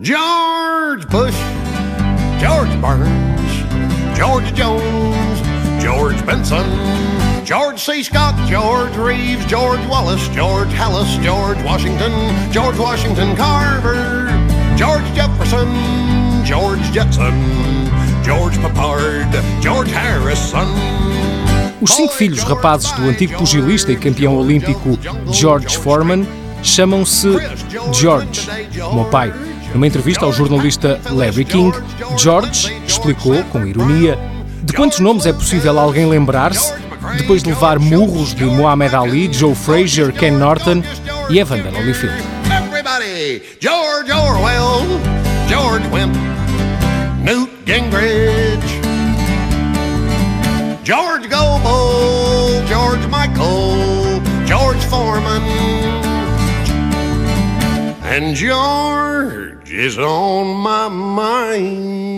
George Bush, George Burns, George Jones, George Benson, George C. Scott, George Reeves, George Wallace, George Halas, George Washington, George Washington Carver, George Jefferson, George Jetson, George Peppard, George Harrison. Os cinco filhos rapazes do antigo pugilista e campeão olímpico George Foreman chamam-se George, o pai. Numa entrevista ao jornalista Larry King, George explicou, com ironia, de quantos nomes é possível alguém lembrar-se depois de levar murros de Muhammad Ali, Joe Frazier, Ken Norton e Evander Holyfield. George Orwell, George Wimp, Newt Gingrich, George Gobel, George Michael, George Foreman, and George is on my mind.